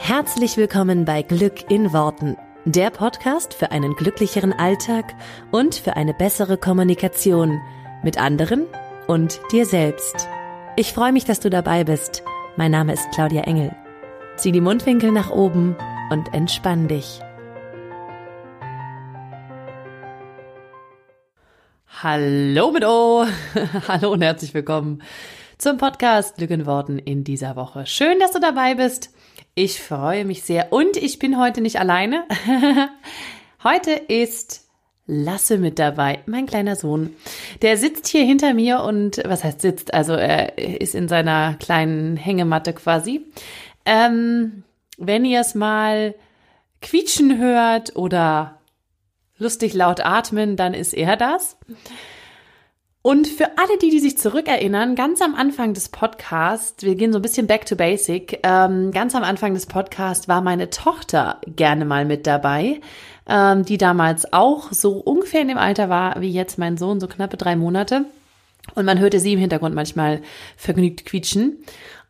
Herzlich willkommen bei Glück in Worten, der Podcast für einen glücklicheren Alltag und für eine bessere Kommunikation mit anderen und dir selbst. Ich freue mich, dass du dabei bist. Mein Name ist Claudia Engel. Zieh die Mundwinkel nach oben und entspann dich. Hallo mit O. Hallo und herzlich willkommen zum Podcast Glück in Worten in dieser Woche. Schön, dass du dabei bist. Ich freue mich sehr und ich bin heute nicht alleine. heute ist Lasse mit dabei, mein kleiner Sohn. Der sitzt hier hinter mir und was heißt sitzt? Also er ist in seiner kleinen Hängematte quasi. Ähm, wenn ihr es mal quietschen hört oder lustig laut atmen, dann ist er das. Und für alle die, die sich zurückerinnern, ganz am Anfang des Podcasts, wir gehen so ein bisschen back to basic, ähm, ganz am Anfang des Podcasts war meine Tochter gerne mal mit dabei, ähm, die damals auch so ungefähr in dem Alter war wie jetzt mein Sohn, so knappe drei Monate. Und man hörte sie im Hintergrund manchmal vergnügt quietschen.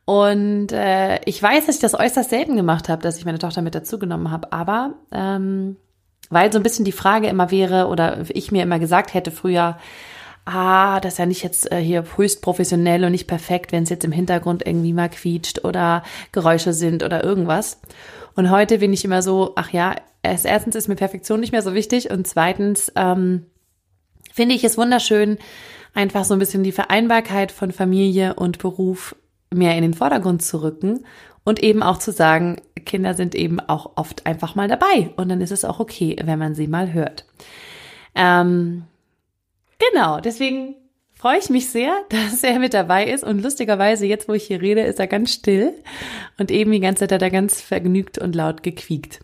Und äh, ich weiß, dass ich das äußerst selten gemacht habe, dass ich meine Tochter mit dazugenommen habe, aber ähm, weil so ein bisschen die Frage immer wäre oder ich mir immer gesagt hätte früher, ah, das ist ja nicht jetzt äh, hier höchst professionell und nicht perfekt, wenn es jetzt im Hintergrund irgendwie mal quietscht oder Geräusche sind oder irgendwas. Und heute bin ich immer so, ach ja, erstens ist mir Perfektion nicht mehr so wichtig und zweitens ähm, finde ich es wunderschön, einfach so ein bisschen die Vereinbarkeit von Familie und Beruf mehr in den Vordergrund zu rücken und eben auch zu sagen, Kinder sind eben auch oft einfach mal dabei und dann ist es auch okay, wenn man sie mal hört. Ähm, genau, deswegen freue ich mich sehr, dass er mit dabei ist und lustigerweise jetzt, wo ich hier rede, ist er ganz still und eben die ganze Zeit hat er ganz vergnügt und laut gequiekt.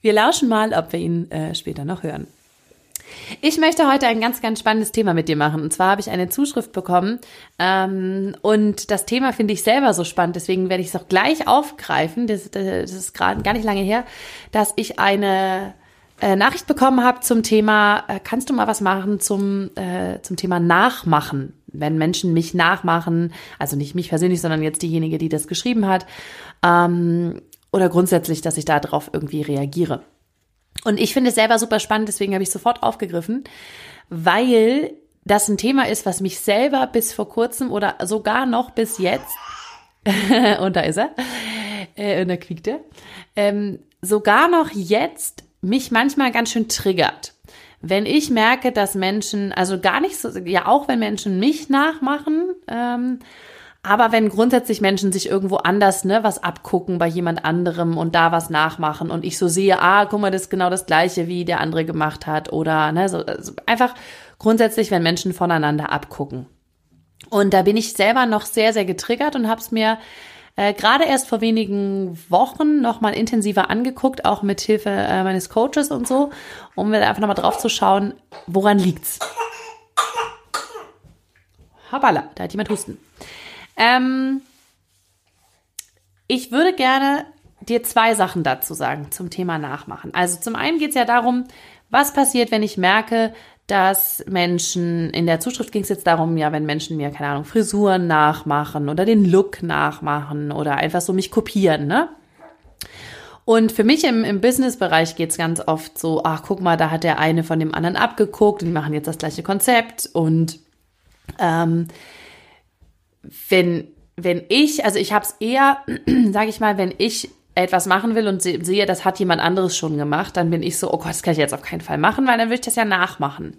Wir lauschen mal, ob wir ihn äh, später noch hören. Ich möchte heute ein ganz, ganz spannendes Thema mit dir machen. Und zwar habe ich eine Zuschrift bekommen ähm, und das Thema finde ich selber so spannend. Deswegen werde ich es auch gleich aufgreifen. Das, das ist gerade gar nicht lange her, dass ich eine äh, Nachricht bekommen habe zum Thema, äh, kannst du mal was machen zum, äh, zum Thema Nachmachen? Wenn Menschen mich nachmachen, also nicht mich persönlich, sondern jetzt diejenige, die das geschrieben hat, ähm, oder grundsätzlich, dass ich darauf irgendwie reagiere. Und ich finde es selber super spannend, deswegen habe ich sofort aufgegriffen, weil das ein Thema ist, was mich selber bis vor kurzem oder sogar noch bis jetzt, und da ist er, äh, und da quiekt er, ähm, sogar noch jetzt mich manchmal ganz schön triggert. Wenn ich merke, dass Menschen, also gar nicht so, ja auch wenn Menschen mich nachmachen, ähm, aber wenn grundsätzlich Menschen sich irgendwo anders ne, was abgucken bei jemand anderem und da was nachmachen und ich so sehe, ah, guck mal, das ist genau das Gleiche, wie der andere gemacht hat oder ne, so, also einfach grundsätzlich, wenn Menschen voneinander abgucken. Und da bin ich selber noch sehr, sehr getriggert und habe es mir äh, gerade erst vor wenigen Wochen nochmal intensiver angeguckt, auch mit Hilfe äh, meines Coaches und so, um mir einfach nochmal drauf zu schauen, woran liegt's. Habala, da hat jemand Husten. Ähm, ich würde gerne dir zwei Sachen dazu sagen zum Thema Nachmachen. Also zum einen geht es ja darum, was passiert, wenn ich merke, dass Menschen, in der Zuschrift ging es jetzt darum, ja, wenn Menschen mir, keine Ahnung, Frisuren nachmachen oder den Look nachmachen oder einfach so mich kopieren, ne? Und für mich im, im Business-Bereich geht es ganz oft so, ach, guck mal, da hat der eine von dem anderen abgeguckt und die machen jetzt das gleiche Konzept und ähm, wenn, wenn ich, also ich habe es eher, sage ich mal, wenn ich etwas machen will und sehe, das hat jemand anderes schon gemacht, dann bin ich so, oh Gott, das kann ich jetzt auf keinen Fall machen, weil dann will ich das ja nachmachen.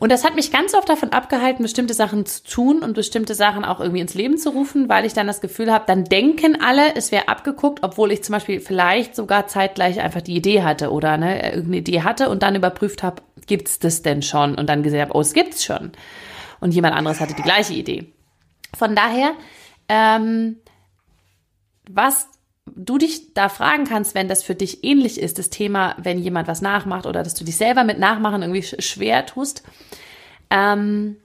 Und das hat mich ganz oft davon abgehalten, bestimmte Sachen zu tun und bestimmte Sachen auch irgendwie ins Leben zu rufen, weil ich dann das Gefühl habe, dann denken alle, es wäre abgeguckt, obwohl ich zum Beispiel vielleicht sogar zeitgleich einfach die Idee hatte oder ne, irgendeine Idee hatte und dann überprüft habe, gibt's das denn schon? Und dann gesehen habe, oh, es gibt's schon und jemand anderes hatte die gleiche Idee. Von daher, ähm, was du dich da fragen kannst, wenn das für dich ähnlich ist, das Thema, wenn jemand was nachmacht oder dass du dich selber mit Nachmachen irgendwie schwer tust. Ähm,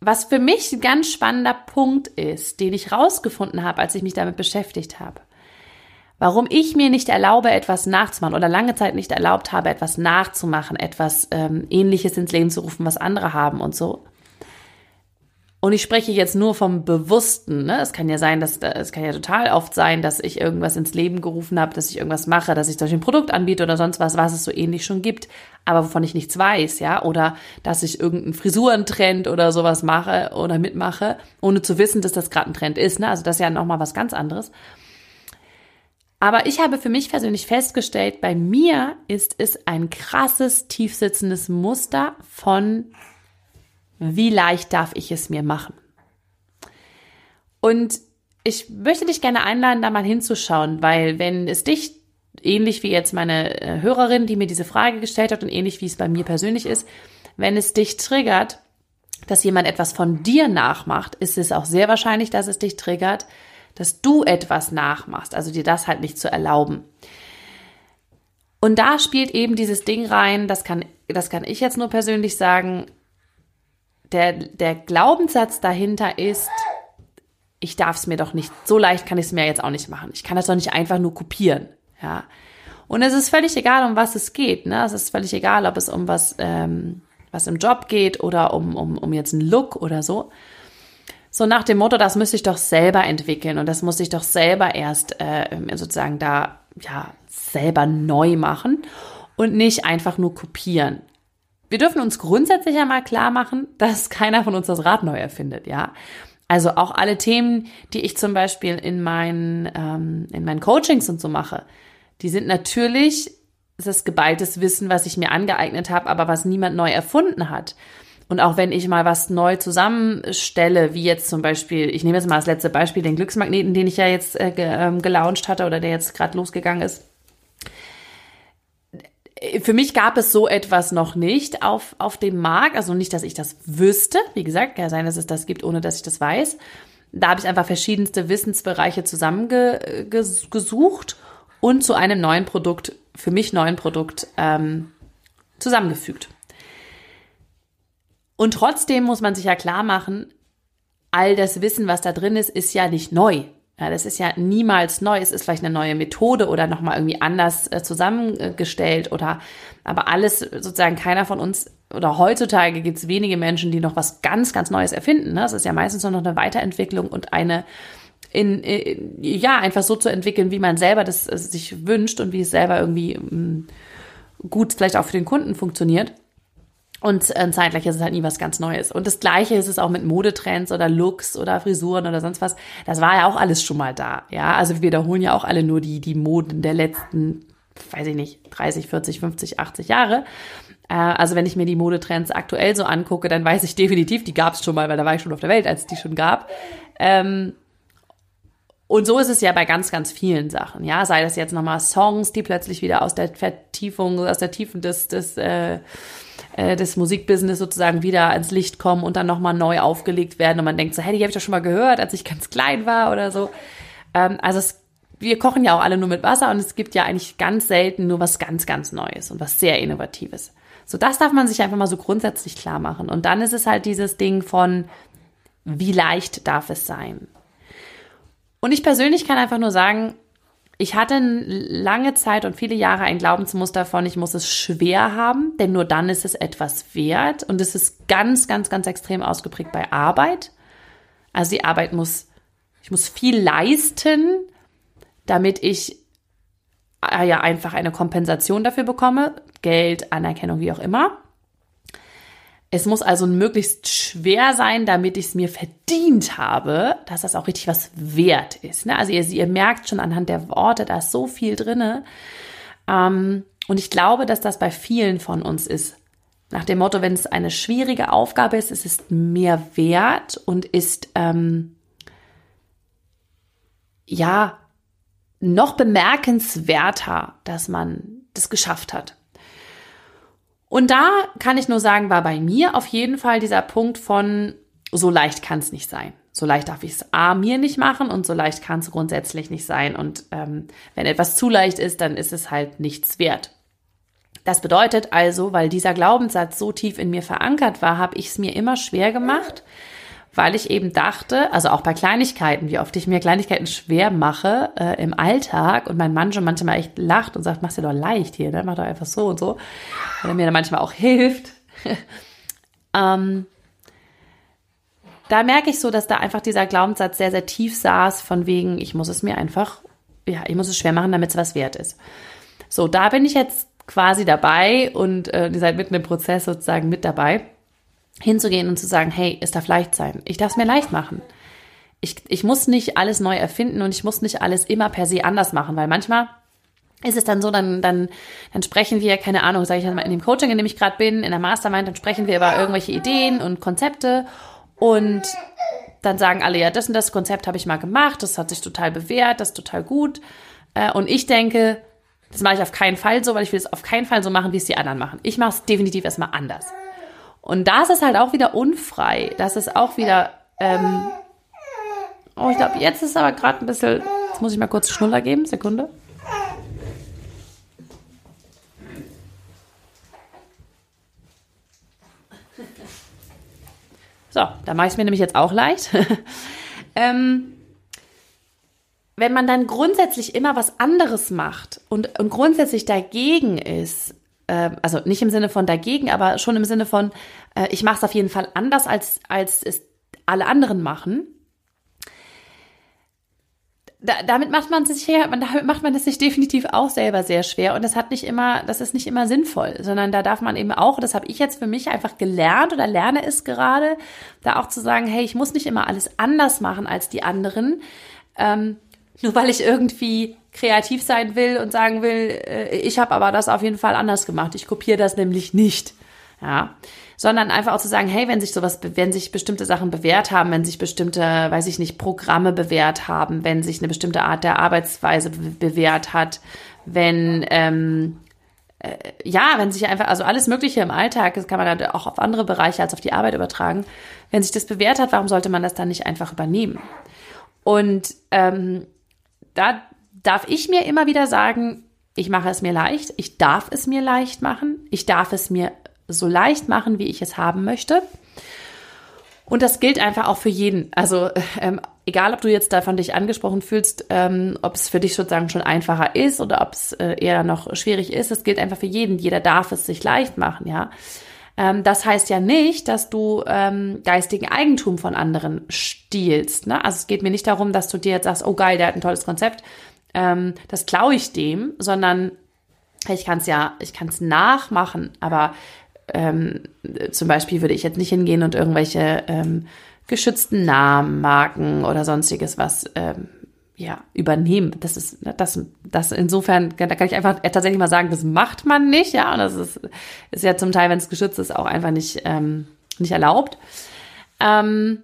was für mich ein ganz spannender Punkt ist, den ich rausgefunden habe, als ich mich damit beschäftigt habe. Warum ich mir nicht erlaube, etwas nachzumachen oder lange Zeit nicht erlaubt habe, etwas nachzumachen, etwas ähm, Ähnliches ins Leben zu rufen, was andere haben und so, Und ich spreche jetzt nur vom Bewussten. Ne? Es kann ja sein, dass es kann ja total oft sein, dass ich irgendwas ins Leben gerufen habe, dass ich irgendwas mache, dass ich zum ein Produkt anbiete oder sonst was, was es so ähnlich schon gibt, aber wovon ich nichts weiß, ja, oder dass ich irgendeinen Frisurentrend oder sowas mache oder mitmache, ohne zu wissen, dass das gerade ein Trend ist. Ne? Also das ist ja nochmal was ganz anderes. Aber ich habe für mich persönlich festgestellt, bei mir ist es ein krasses, tiefsitzendes Muster von wie leicht darf ich es mir machen? Und ich möchte dich gerne einladen, da mal hinzuschauen, weil wenn es dich ähnlich wie jetzt meine äh, Hörerin, die mir diese Frage gestellt hat und ähnlich wie es bei mir persönlich ist, wenn es dich triggert, dass jemand etwas von dir nachmacht, ist es auch sehr wahrscheinlich, dass es dich triggert, dass du etwas nachmachst, also dir das halt nicht zu erlauben. Und da spielt eben dieses Ding rein, das kann, das kann ich jetzt nur persönlich sagen, der, der Glaubenssatz dahinter ist, ich darf es mir doch nicht, so leicht kann ich es mir jetzt auch nicht machen. Ich kann das doch nicht einfach nur kopieren. Ja. Und es ist völlig egal, um was es geht. Ne? Es ist völlig egal, ob es um was, ähm, was im Job geht oder um, um, um jetzt einen Look oder so. So nach dem Motto, das müsste ich doch selber entwickeln und das muss ich doch selber erst äh, sozusagen da ja selber neu machen und nicht einfach nur kopieren wir dürfen uns grundsätzlich einmal klar machen, dass keiner von uns das Rad neu erfindet, ja. Also auch alle Themen, die ich zum Beispiel in meinen, ähm, in meinen Coachings und so mache, die sind natürlich das geballtes Wissen, was ich mir angeeignet habe, aber was niemand neu erfunden hat. Und auch wenn ich mal was neu zusammenstelle, wie jetzt zum Beispiel, ich nehme jetzt mal das letzte Beispiel, den Glücksmagneten, den ich ja jetzt äh, ähm, gelauncht hatte oder der jetzt gerade losgegangen ist für mich gab es so etwas noch nicht auf, auf dem Markt. Also nicht, dass ich das wüsste. Wie gesagt, kann sein, dass es das gibt, ohne dass ich das weiß. Da habe ich einfach verschiedenste Wissensbereiche zusammengesucht und zu einem neuen Produkt, für mich neuen Produkt ähm, zusammengefügt. Und trotzdem muss man sich ja klar machen, all das Wissen, was da drin ist, ist ja nicht neu. Ja, das ist ja niemals neu. Es ist vielleicht eine neue Methode oder nochmal irgendwie anders äh, zusammengestellt oder, aber alles sozusagen keiner von uns oder heutzutage gibt es wenige Menschen, die noch was ganz, ganz Neues erfinden. Ne? Das ist ja meistens nur noch eine Weiterentwicklung und eine, in, in, ja, einfach so zu entwickeln, wie man selber das äh, sich wünscht und wie es selber irgendwie mh, mm, gut vielleicht auch für den Kunden funktioniert. Und äh, zeitgleich ist es halt nie was ganz Neues. Und das Gleiche ist es auch mit Modetrends oder Looks oder Frisuren oder sonst was. Das war ja auch alles schon mal da. Ja, also wir wiederholen ja auch alle nur die, die Moden der letzten, weiß ich nicht, 30, 40, 50, 80 Jahre. Äh, also wenn ich mir die Modetrends aktuell so angucke, dann weiß ich definitiv, die gab es schon mal, weil da war ich schon auf der Welt, als es die schon gab. Ähm, und so ist es ja bei ganz, ganz vielen Sachen. Ja, sei das jetzt nochmal Songs, die plötzlich wieder aus der Vertiefung, aus der Tiefen des, des äh, äh, des Musikbusiness sozusagen wieder ans Licht kommen und dann nochmal neu aufgelegt werden und man denkt so, hey, die habe ich doch schon mal gehört, als ich ganz klein war oder so. Ähm, also es, wir kochen ja auch alle nur mit Wasser und es gibt ja eigentlich ganz selten nur was ganz, ganz Neues und was sehr Innovatives. So, das darf man sich einfach mal so grundsätzlich klar machen. Und dann ist es halt dieses Ding von, wie leicht darf es sein? Und ich persönlich kann einfach nur sagen, ich hatte lange Zeit und viele Jahre ein Glaubensmuster von, ich muss es schwer haben, denn nur dann ist es etwas wert. Und es ist ganz, ganz, ganz extrem ausgeprägt bei Arbeit. Also die Arbeit muss, ich muss viel leisten, damit ich äh, ja einfach eine Kompensation dafür bekomme. Geld, Anerkennung, wie auch immer. Es muss also möglichst schwer sein, damit ich es mir verdient habe, dass das auch richtig was wert ist. Ne? Also ihr, ihr, merkt schon anhand der Worte, da ist so viel drinne. Ähm, und ich glaube, dass das bei vielen von uns ist. Nach dem Motto, wenn es eine schwierige Aufgabe ist, ist es mehr wert und ist ähm, ja noch bemerkenswerter, dass man das geschafft hat. Und da kann ich nur sagen, war bei mir auf jeden Fall dieser Punkt von, so leicht kann es nicht sein. So leicht darf ich es A mir nicht machen und so leicht kann es grundsätzlich nicht sein. Und ähm, wenn etwas zu leicht ist, dann ist es halt nichts wert. Das bedeutet also, weil dieser Glaubenssatz so tief in mir verankert war, habe ich es mir immer schwer gemacht, weil ich eben dachte, also auch bei Kleinigkeiten, wie oft ich mir Kleinigkeiten schwer mache äh, im Alltag und mein Mann schon manchmal echt lacht und sagt, mach's dir doch leicht hier, ne? mach doch einfach so und so, weil er mir dann manchmal auch hilft. ähm, da merke ich so, dass da einfach dieser Glaubenssatz sehr, sehr tief saß, von wegen, ich muss es mir einfach, ja, ich muss es schwer machen, damit es was wert ist. So, da bin ich jetzt quasi dabei und äh, ihr seid mitten im Prozess sozusagen mit dabei, hinzugehen und zu sagen, hey, es darf leicht sein. Ich darf es mir leicht machen. Ich, ich muss nicht alles neu erfinden und ich muss nicht alles immer per se anders machen, weil manchmal ist es dann so, dann, dann, dann sprechen wir, keine Ahnung, sage ich mal in dem Coaching, in dem ich gerade bin, in der Mastermind, dann sprechen wir über irgendwelche Ideen und Konzepte und dann sagen alle, ja, das und das Konzept habe ich mal gemacht, das hat sich total bewährt, das ist total gut. Äh, und ich denke, das mache ich auf keinen Fall so, weil ich will es auf keinen Fall so machen, wie es die anderen machen. Ich mache es definitiv erstmal anders. Und da ist es halt auch wieder unfrei. Das ist auch wieder, ähm, oh, ich glaube, jetzt ist aber gerade ein bisschen, jetzt muss ich mal kurz Schnuller geben, Sekunde. So, da mache ich es mir nämlich jetzt auch leicht. ähm, wenn man dann grundsätzlich immer was anderes macht und, und grundsätzlich dagegen ist, äh, also nicht im Sinne von dagegen, aber schon im Sinne von, äh, ich mache es auf jeden Fall anders, als, als es alle anderen machen, da, damit macht man sich ja, damit macht man es sich definitiv auch selber sehr schwer. Und das hat nicht immer, das ist nicht immer sinnvoll, sondern da darf man eben auch, das habe ich jetzt für mich einfach gelernt oder lerne es gerade, da auch zu sagen, hey, ich muss nicht immer alles anders machen als die anderen, ähm, nur weil ich irgendwie kreativ sein will und sagen will, äh, ich habe aber das auf jeden Fall anders gemacht, ich kopiere das nämlich nicht, ja sondern einfach auch zu sagen, hey, wenn sich sowas, wenn sich bestimmte Sachen bewährt haben, wenn sich bestimmte, weiß ich nicht, Programme bewährt haben, wenn sich eine bestimmte Art der Arbeitsweise bewährt hat, wenn ähm, äh, ja, wenn sich einfach, also alles Mögliche im Alltag, das kann man dann auch auf andere Bereiche als auf die Arbeit übertragen. Wenn sich das bewährt hat, warum sollte man das dann nicht einfach übernehmen? Und ähm, da darf ich mir immer wieder sagen, ich mache es mir leicht, ich darf es mir leicht machen, ich darf es mir so leicht machen, wie ich es haben möchte. Und das gilt einfach auch für jeden. Also ähm, egal, ob du jetzt davon dich angesprochen fühlst, ähm, ob es für dich sozusagen schon einfacher ist oder ob es äh, eher noch schwierig ist, es gilt einfach für jeden. Jeder darf es sich leicht machen, ja. Ähm, das heißt ja nicht, dass du ähm, geistigen Eigentum von anderen stiehlst. Ne? Also es geht mir nicht darum, dass du dir jetzt sagst, oh geil, der hat ein tolles Konzept, ähm, das klaue ich dem, sondern ich kann es ja, ich kann es nachmachen, aber ähm, zum Beispiel würde ich jetzt nicht hingehen und irgendwelche ähm, geschützten Namen, Marken oder sonstiges was ähm, ja, übernehmen. Das ist, das, das insofern, da kann ich einfach tatsächlich mal sagen, das macht man nicht, ja, und das ist, ist ja zum Teil, wenn es geschützt ist, auch einfach nicht, ähm, nicht erlaubt. Ähm,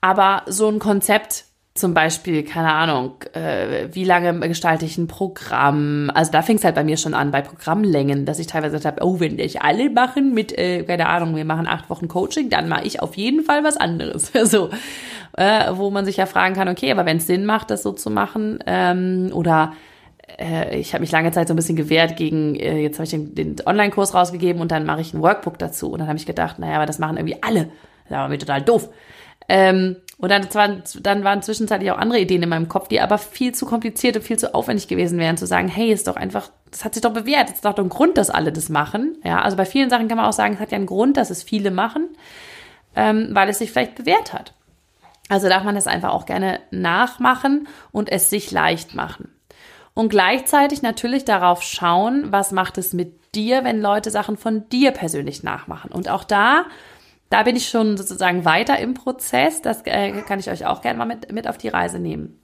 aber so ein Konzept zum Beispiel, keine Ahnung, äh, wie lange gestalte ich ein Programm? Also da fing es halt bei mir schon an, bei Programmlängen, dass ich teilweise gesagt habe, oh, wenn ich alle machen mit, äh, keine Ahnung, wir machen acht Wochen Coaching, dann mache ich auf jeden Fall was anderes. so, äh, wo man sich ja fragen kann, okay, aber wenn es Sinn macht, das so zu machen, ähm, oder äh, ich habe mich lange Zeit so ein bisschen gewehrt gegen, äh, jetzt habe ich den, den Online-Kurs rausgegeben und dann mache ich ein Workbook dazu. Und dann habe ich gedacht, naja, aber das machen irgendwie alle. Das war mir total doof. Ähm, und dann, waren, dann waren zwischenzeitlich auch andere Ideen in meinem Kopf, die aber viel zu kompliziert und viel zu aufwendig gewesen wären, zu sagen, hey, ist doch einfach, das hat sich doch bewährt, es ist doch ein Grund, dass alle das machen. Ja, also bei vielen Sachen kann man auch sagen, es hat ja einen Grund, dass es viele machen, ähm, weil es sich vielleicht bewährt hat. Also darf man das einfach auch gerne nachmachen und es sich leicht machen. Und gleichzeitig natürlich darauf schauen, was macht es mit dir, wenn Leute Sachen von dir persönlich nachmachen. Und auch da da bin ich schon sozusagen weiter im Prozess. Das äh, kann ich euch auch gerne mal mit, mit auf die Reise nehmen.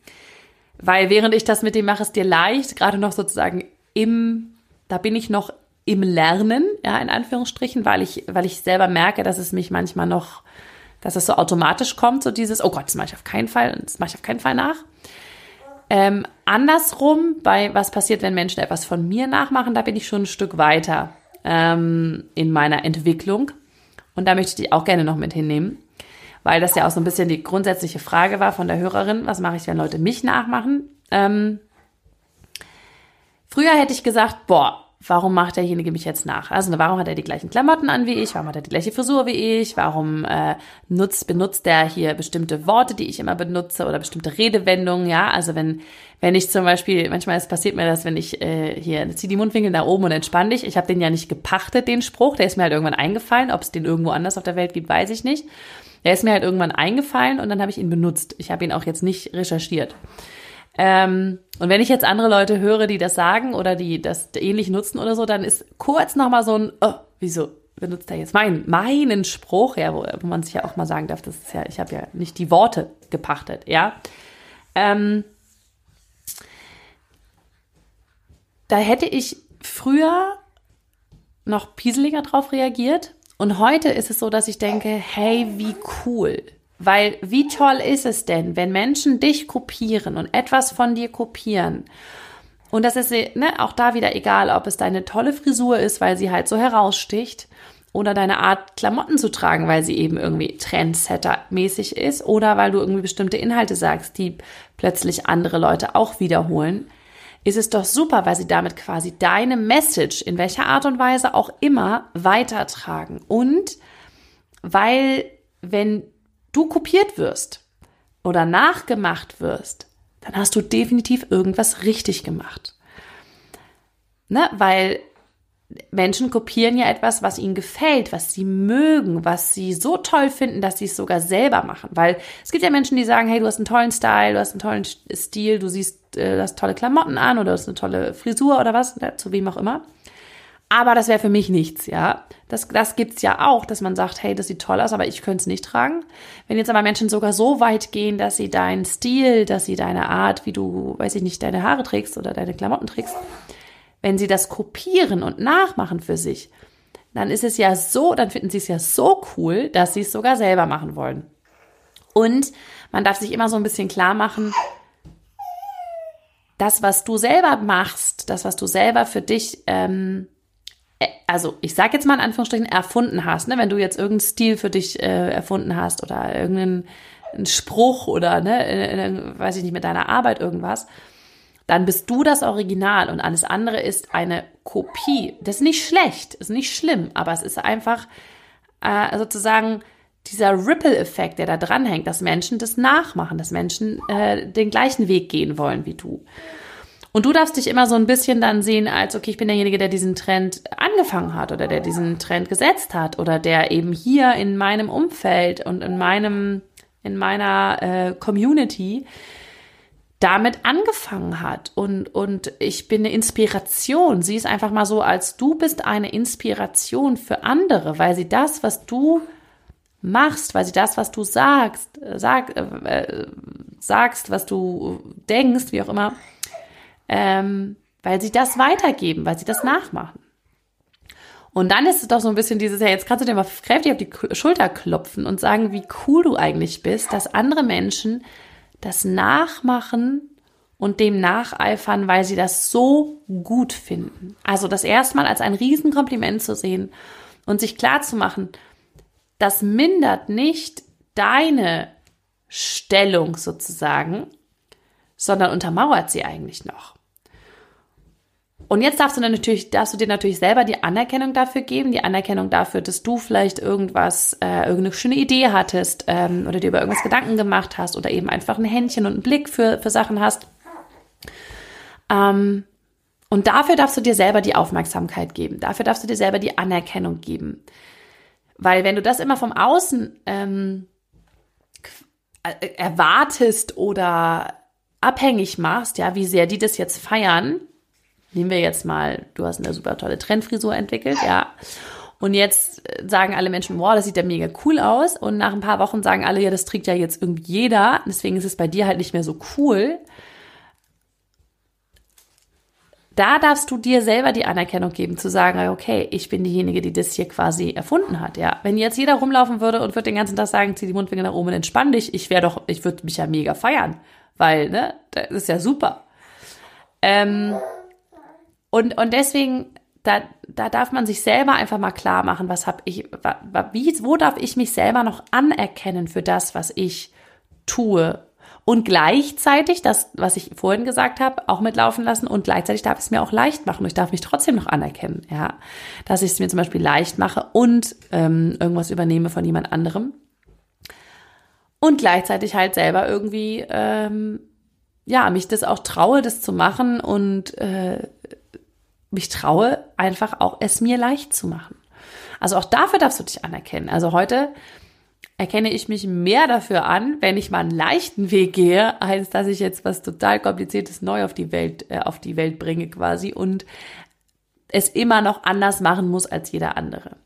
Weil während ich das mit dem mache es dir leicht, gerade noch sozusagen im, da bin ich noch im Lernen, ja, in Anführungsstrichen, weil ich, weil ich selber merke, dass es mich manchmal noch, dass es so automatisch kommt, so dieses, oh Gott, das mache ich auf keinen Fall, das mache ich auf keinen Fall nach. Ähm, andersrum, bei was passiert, wenn Menschen etwas von mir nachmachen, da bin ich schon ein Stück weiter ähm, in meiner Entwicklung. Und da möchte ich dich auch gerne noch mit hinnehmen, weil das ja auch so ein bisschen die grundsätzliche Frage war von der Hörerin, was mache ich, wenn Leute mich nachmachen? Ähm, früher hätte ich gesagt, boah, warum macht derjenige mich jetzt nach? Also warum hat er die gleichen Klamotten an wie ich? Warum hat er die gleiche Frisur wie ich? Warum äh, nutzt, benutzt er hier bestimmte Worte, die ich immer benutze oder bestimmte Redewendungen? Ja, also wenn wenn ich zum Beispiel, manchmal ist, passiert mir das, wenn ich äh, hier zieh die Mundwinkel nach oben und entspann dich. Ich habe den ja nicht gepachtet, den Spruch, der ist mir halt irgendwann eingefallen. Ob es den irgendwo anders auf der Welt gibt, weiß ich nicht. Der ist mir halt irgendwann eingefallen und dann habe ich ihn benutzt. Ich habe ihn auch jetzt nicht recherchiert. Ähm, und wenn ich jetzt andere Leute höre, die das sagen oder die das ähnlich nutzen oder so, dann ist kurz nochmal so ein, oh, wieso benutzt er jetzt meinen, meinen Spruch, ja, wo, wo man sich ja auch mal sagen darf, das ist ja, ich habe ja nicht die Worte gepachtet, ja. Ähm, da hätte ich früher noch pieseliger drauf reagiert. Und heute ist es so, dass ich denke, hey, wie cool. Weil wie toll ist es denn, wenn Menschen dich kopieren und etwas von dir kopieren? Und das ist ne, auch da wieder egal, ob es deine tolle Frisur ist, weil sie halt so heraussticht, oder deine Art, Klamotten zu tragen, weil sie eben irgendwie Trendsetter-mäßig ist, oder weil du irgendwie bestimmte Inhalte sagst, die plötzlich andere Leute auch wiederholen ist es doch super, weil sie damit quasi deine Message in welcher Art und Weise auch immer weitertragen. Und weil, wenn du kopiert wirst oder nachgemacht wirst, dann hast du definitiv irgendwas richtig gemacht. Ne? Weil Menschen kopieren ja etwas, was ihnen gefällt, was sie mögen, was sie so toll finden, dass sie es sogar selber machen. Weil es gibt ja Menschen, die sagen, hey, du hast einen tollen Style, du hast einen tollen Stil, du siehst, äh, du hast tolle Klamotten an oder du hast eine tolle Frisur oder was, ne, zu wem auch immer. Aber das wäre für mich nichts, ja. Das, das gibt's ja auch, dass man sagt, hey, das sieht toll aus, aber ich könnte es nicht tragen. Wenn jetzt aber Menschen sogar so weit gehen, dass sie deinen Stil, dass sie deine Art, wie du, weiß ich nicht, deine Haare trägst oder deine Klamotten trägst, wenn sie das kopieren und nachmachen für sich, dann ist es ja so, dann finden sie es ja so cool, dass sie es sogar selber machen wollen. Und man darf sich immer so ein bisschen klar machen, das, was du selber machst, das, was du selber für dich, ähm, äh, also ich sage jetzt mal in Anführungsstrichen, erfunden hast, ne? wenn du jetzt irgendeinen Stil für dich äh, erfunden hast oder irgendeinen Spruch oder, ne, in, in, weiß ich nicht, mit deiner Arbeit irgendwas, dann bist du das Original und alles andere ist eine Kopie. Das ist nicht schlecht, ist nicht schlimm, aber es ist einfach äh, sozusagen dieser Ripple-Effekt, der da dranhängt, dass Menschen das nachmachen, dass Menschen äh, den gleichen Weg gehen wollen wie du. Und du darfst dich immer so ein bisschen dann sehen, als okay, ich bin derjenige, der diesen Trend angefangen hat oder der diesen Trend gesetzt hat oder der eben hier in meinem Umfeld und in meinem in meiner äh, Community damit angefangen hat. Und, und ich bin eine Inspiration. Sie ist einfach mal so, als du bist eine Inspiration für andere, weil sie das, was du machst, weil sie das, was du sagst, äh, sag, äh, sagst, was du denkst, wie auch immer, ähm, weil sie das weitergeben, weil sie das nachmachen. Und dann ist es doch so ein bisschen dieses, ja, jetzt kannst du dir mal kräftig auf die Schulter klopfen und sagen, wie cool du eigentlich bist, dass andere Menschen das Nachmachen und dem nacheifern, weil sie das so gut finden. Also das erstmal als ein Riesenkompliment zu sehen und sich klar zu machen, das mindert nicht deine Stellung sozusagen, sondern untermauert sie eigentlich noch. Und jetzt darfst du dann natürlich, darfst du dir natürlich selber die Anerkennung dafür geben, die Anerkennung dafür, dass du vielleicht irgendwas, äh, irgendeine schöne Idee hattest ähm, oder dir über irgendwas Gedanken gemacht hast oder eben einfach ein Händchen und einen Blick für, für Sachen hast. Ähm, und dafür darfst du dir selber die Aufmerksamkeit geben. Dafür darfst du dir selber die Anerkennung geben. Weil wenn du das immer vom Außen ähm, äh, erwartest oder abhängig machst, ja, wie sehr die das jetzt feiern, Nehmen wir jetzt mal, du hast eine super tolle Trendfrisur entwickelt, ja. Und jetzt äh, sagen alle Menschen, wow, das sieht ja mega cool aus. Und nach ein paar Wochen sagen alle, ja, das trägt ja jetzt irgendwie jeder. Deswegen ist es bei dir halt nicht mehr so cool. Da darfst du dir selber die Anerkennung geben, zu sagen, okay, ich bin diejenige, die das hier quasi erfunden hat, ja. Wenn jetzt jeder rumlaufen würde und würde den ganzen Tag sagen, zieh die Mundwinkel nach oben und entspann dich, ich wäre doch, ich würde mich ja mega feiern. Weil, ne, das ist ja super. Ähm, und, und deswegen, da, da darf man sich selber einfach mal klar machen, was habe ich, wie, wo darf ich mich selber noch anerkennen für das, was ich tue. Und gleichzeitig, das, was ich vorhin gesagt habe, auch mitlaufen lassen und gleichzeitig darf ich es mir auch leicht machen. Und ich darf mich trotzdem noch anerkennen, ja. Dass ich es mir zum Beispiel leicht mache und ähm, irgendwas übernehme von jemand anderem. Und gleichzeitig halt selber irgendwie, ähm, ja, mich das auch traue, das zu machen und äh, mich traue, einfach auch es mir leicht zu machen. Also auch dafür darfst du dich anerkennen. Also heute erkenne ich mich mehr dafür an, wenn ich mal einen leichten Weg gehe, als dass ich jetzt was total kompliziertes neu auf die Welt äh, auf die Welt bringe quasi und es immer noch anders machen muss als jeder andere.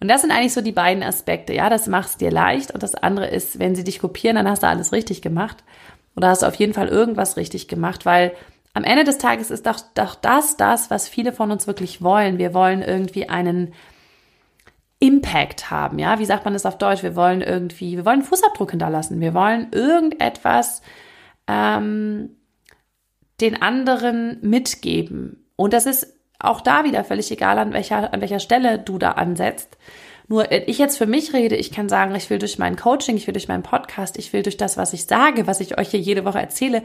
Und das sind eigentlich so die beiden Aspekte. Ja, das macht es dir leicht und das andere ist, wenn sie dich kopieren, dann hast du alles richtig gemacht oder hast du auf jeden Fall irgendwas richtig gemacht, weil am Ende des Tages ist doch, doch das das, was viele von uns wirklich wollen. Wir wollen irgendwie einen Impact haben, ja, wie sagt man das auf Deutsch? Wir wollen irgendwie, wir wollen Fußabdruck hinterlassen. Wir wollen irgendetwas ähm, den anderen mitgeben. Und das ist auch da wieder völlig egal, an welcher, an welcher Stelle du da ansetzt. Nur äh, ich jetzt für mich rede, ich kann sagen, ich will durch mein Coaching, ich will durch meinen Podcast, ich will durch das, was ich sage, was ich euch hier jede Woche erzähle,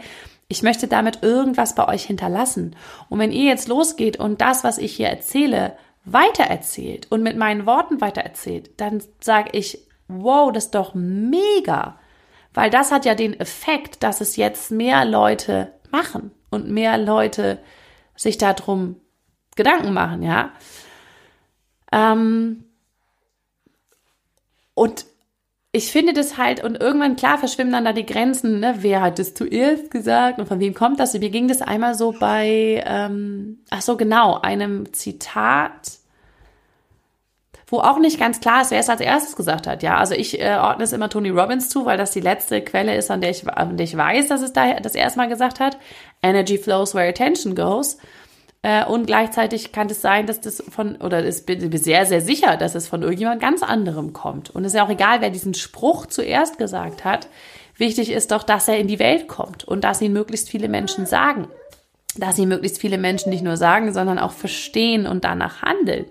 ich möchte damit irgendwas bei euch hinterlassen. Und wenn ihr jetzt losgeht und das, was ich hier erzähle, weitererzählt und mit meinen Worten weitererzählt, dann sage ich, wow, das ist doch mega. Weil das hat ja den Effekt, dass es jetzt mehr Leute machen und mehr Leute sich darum Gedanken machen, ja. Ähm, und ich finde das halt, und irgendwann, klar, verschwimmen dann da die Grenzen, ne? wer hat das zuerst gesagt und von wem kommt das? Mir ging das einmal so bei, ähm, ach so, genau, einem Zitat, wo auch nicht ganz klar ist, wer es als erstes gesagt hat. Ja, also ich äh, ordne es immer Tony Robbins zu, weil das die letzte Quelle ist, an der ich, an der ich weiß, dass es da das erste Mal gesagt hat. Energy flows where attention goes. Äh, und gleichzeitig kann es sein, dass das von, oder ich bin sehr, sehr sicher, dass es von irgendjemand ganz anderem kommt. Und es ist ja auch egal, wer diesen Spruch zuerst gesagt hat. Wichtig ist doch, dass er in die Welt kommt und dass ihn möglichst viele Menschen sagen. Dass ihn möglichst viele Menschen nicht nur sagen, sondern auch verstehen und danach handeln.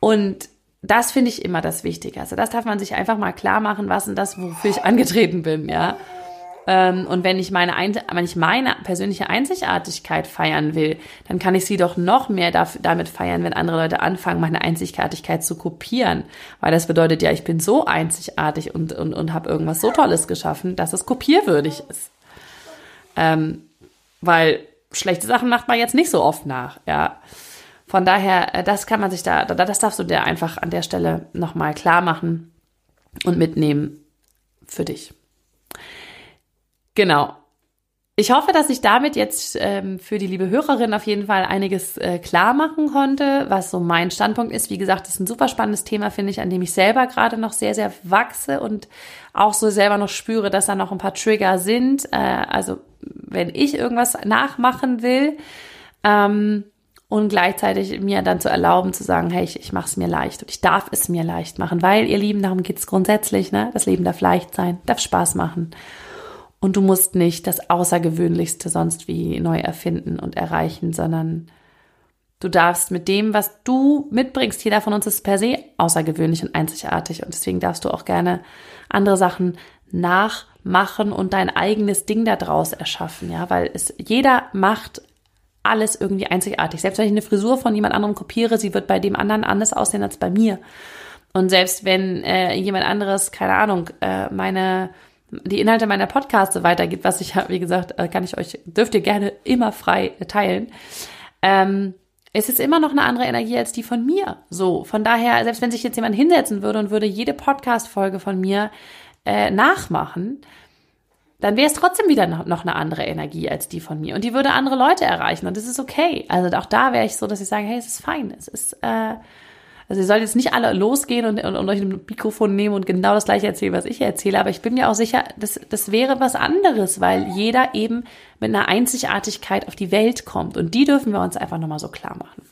Und das finde ich immer das Wichtige. Also das darf man sich einfach mal klar machen, was denn das, wofür ich angetreten bin, ja. Ähm, und wenn ich meine, wenn ich meine persönliche Einzigartigkeit feiern will, dann kann ich sie doch noch mehr damit feiern, wenn andere Leute anfangen, meine Einzigartigkeit zu kopieren. Weil das bedeutet ja, ich bin so einzigartig und, und, und habe irgendwas so Tolles geschaffen, dass es kopierwürdig ist. Ähm, weil schlechte Sachen macht man jetzt nicht so oft nach, ja. Von daher, äh, das kann man sich da, das darfst du dir einfach an der Stelle nochmal klar machen und mitnehmen für dich. Genau. Ich hoffe, dass ich damit jetzt ähm, für die liebe Hörerin auf jeden Fall einiges äh, klar machen konnte, was so mein Standpunkt ist. Wie gesagt, das ist ein super spannendes Thema, finde ich, an dem ich selber gerade noch sehr, sehr wachse und auch so selber noch spüre, dass da noch ein paar Trigger sind. Äh, also wenn ich irgendwas nachmachen will ähm, und gleichzeitig mir dann zu erlauben, zu sagen, hey, ich, ich mache es mir leicht und ich darf es mir leicht machen, weil ihr Lieben, darum geht's grundsätzlich, ne? Das Leben darf leicht sein, darf Spaß machen. Und du musst nicht das Außergewöhnlichste sonst wie neu erfinden und erreichen, sondern du darfst mit dem, was du mitbringst, jeder von uns ist per se außergewöhnlich und einzigartig. Und deswegen darfst du auch gerne andere Sachen nachmachen und dein eigenes Ding daraus erschaffen, ja, weil es jeder macht alles irgendwie einzigartig. Selbst wenn ich eine Frisur von jemand anderem kopiere, sie wird bei dem anderen anders aussehen als bei mir. Und selbst wenn äh, jemand anderes, keine Ahnung, äh, meine die Inhalte meiner Podcasts weitergibt, was ich, wie gesagt, äh, kann ich euch, dürft ihr gerne immer frei teilen. Ähm, es ist immer noch eine andere Energie als die von mir. So, von daher, selbst wenn sich jetzt jemand hinsetzen würde und würde jede Podcast-Folge von mir äh, nachmachen, dann wäre es trotzdem wieder noch eine andere Energie als die von mir. Und die würde andere Leute erreichen. Und das ist okay. Also auch da wäre ich so, dass ich sage, hey, es ist fein. Es ist, äh, also ihr sollt jetzt nicht alle losgehen und, und, und euch ein Mikrofon nehmen und genau das gleiche erzählen, was ich erzähle, aber ich bin mir auch sicher, das, das wäre was anderes, weil jeder eben mit einer Einzigartigkeit auf die Welt kommt. Und die dürfen wir uns einfach nochmal so klar machen.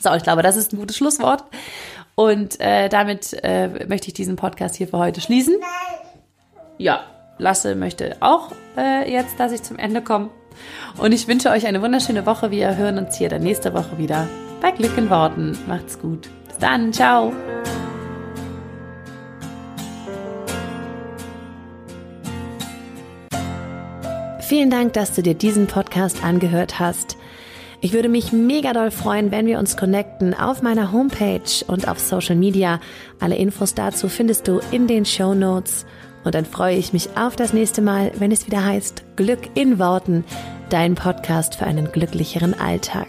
So, ich glaube, das ist ein gutes Schlusswort. Und äh, damit äh, möchte ich diesen Podcast hier für heute schließen. Ja, Lasse möchte auch äh, jetzt, dass ich zum Ende komme. Und ich wünsche euch eine wunderschöne Woche. Wir hören uns hier dann nächste Woche wieder bei Glück in Worten. Macht's gut. Bis dann, ciao. Vielen Dank, dass du dir diesen Podcast angehört hast. Ich würde mich mega doll freuen, wenn wir uns connecten auf meiner Homepage und auf Social Media. Alle Infos dazu findest du in den Show Notes. Und dann freue ich mich auf das nächste Mal, wenn es wieder heißt Glück in Worten, dein Podcast für einen glücklicheren Alltag.